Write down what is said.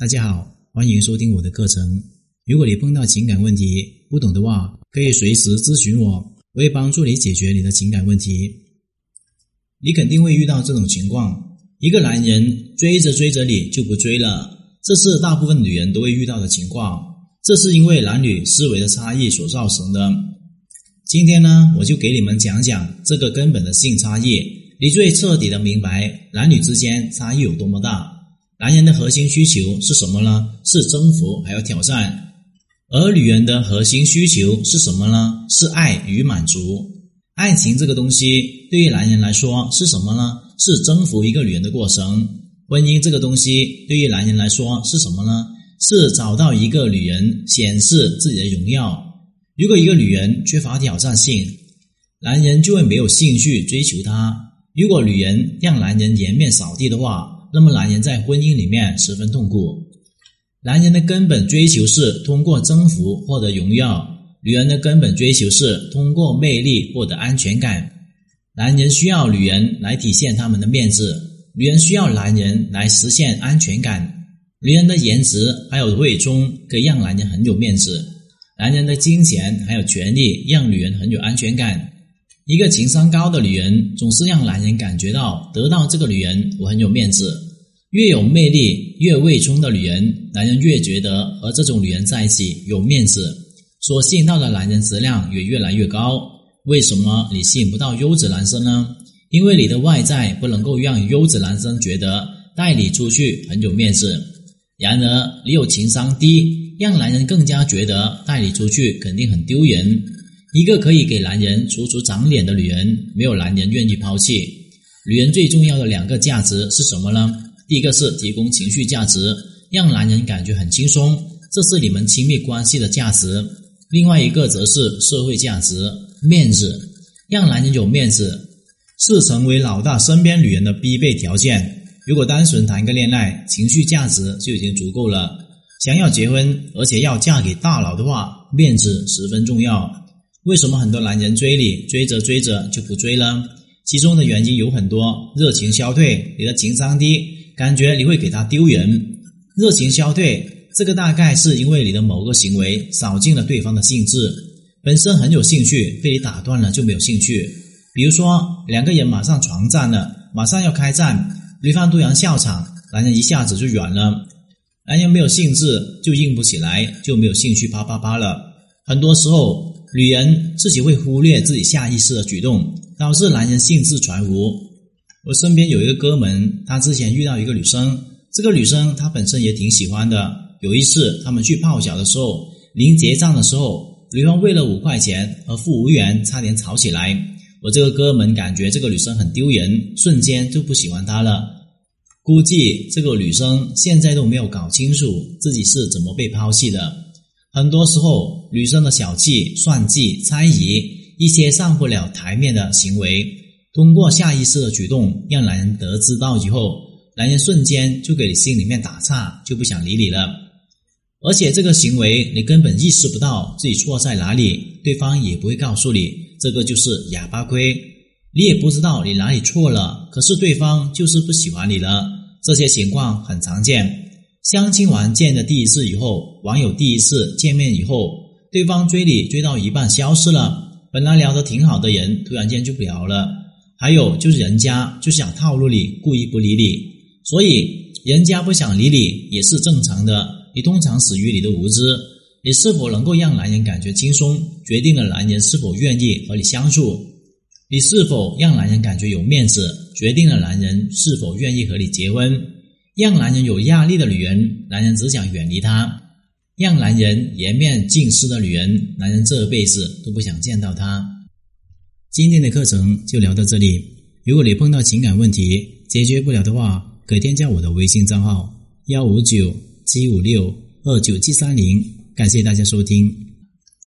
大家好，欢迎收听我的课程。如果你碰到情感问题不懂的话，可以随时咨询我，我会帮助你解决你的情感问题。你肯定会遇到这种情况：一个男人追着追着你就不追了，这是大部分女人都会遇到的情况。这是因为男女思维的差异所造成的。今天呢，我就给你们讲讲这个根本的性差异，你最彻底的明白男女之间差异有多么大。男人的核心需求是什么呢？是征服还有挑战。而女人的核心需求是什么呢？是爱与满足。爱情这个东西对于男人来说是什么呢？是征服一个女人的过程。婚姻这个东西对于男人来说是什么呢？是找到一个女人显示自己的荣耀。如果一个女人缺乏挑战性，男人就会没有兴趣追求她。如果女人让男人颜面扫地的话，那么男人在婚姻里面十分痛苦。男人的根本追求是通过征服获得荣耀，女人的根本追求是通过魅力获得安全感。男人需要女人来体现他们的面子，女人需要男人来实现安全感。女人的颜值还有伪装可以让男人很有面子，男人的金钱还有权利让女人很有安全感。一个情商高的女人总是让男人感觉到得到这个女人我很有面子。越有魅力、越伪充的女人，男人越觉得和这种女人在一起有面子，所吸引到的男人质量也越来越高。为什么你吸引不到优质男生呢？因为你的外在不能够让优质男生觉得带你出去很有面子。然而，你有情商低，让男人更加觉得带你出去肯定很丢人。一个可以给男人足足长脸的女人，没有男人愿意抛弃。女人最重要的两个价值是什么呢？第一个是提供情绪价值，让男人感觉很轻松，这是你们亲密关系的价值。另外一个则是社会价值，面子，让男人有面子，是成为老大身边女人的必备条件。如果单纯谈个恋爱，情绪价值就已经足够了。想要结婚，而且要嫁给大佬的话，面子十分重要。为什么很多男人追你，追着追着就不追了？其中的原因有很多：热情消退，你的情商低。感觉你会给他丢人，热情消退，这个大概是因为你的某个行为扫尽了对方的兴致，本身很有兴趣，被你打断了就没有兴趣。比如说两个人马上床战了，马上要开战，对方突然笑场，男人一下子就软了，男人没有兴致就硬不起来，就没有兴趣啪啪啪了。很多时候，女人自己会忽略自己下意识的举动，导致男人兴致全无。我身边有一个哥们，他之前遇到一个女生，这个女生他本身也挺喜欢的。有一次他们去泡脚的时候，临结账的时候，女方为了五块钱和服务员差点吵起来。我这个哥们感觉这个女生很丢人，瞬间就不喜欢她了。估计这个女生现在都没有搞清楚自己是怎么被抛弃的。很多时候，女生的小气、算计、猜疑，一些上不了台面的行为。通过下意识的举动，让男人得知到以后，男人瞬间就给心里面打岔，就不想理你了。而且这个行为你根本意识不到自己错在哪里，对方也不会告诉你，这个就是哑巴亏。你也不知道你哪里错了，可是对方就是不喜欢你了。这些情况很常见。相亲完见的第一次以后，网友第一次见面以后，对方追你追到一半消失了，本来聊得挺好的人，突然间就不聊了。还有就是，人家就想套路你，故意不理你，所以人家不想理你也是正常的。你通常死于你的无知。你是否能够让男人感觉轻松，决定了男人是否愿意和你相处；你是否让男人感觉有面子，决定了男人是否愿意和你结婚。让男人有压力的女人，男人只想远离她；让男人颜面尽失的女人，男人这辈子都不想见到她。今天的课程就聊到这里。如果你碰到情感问题解决不了的话，可添加我的微信账号幺五九七五六二九七三零。感谢大家收听。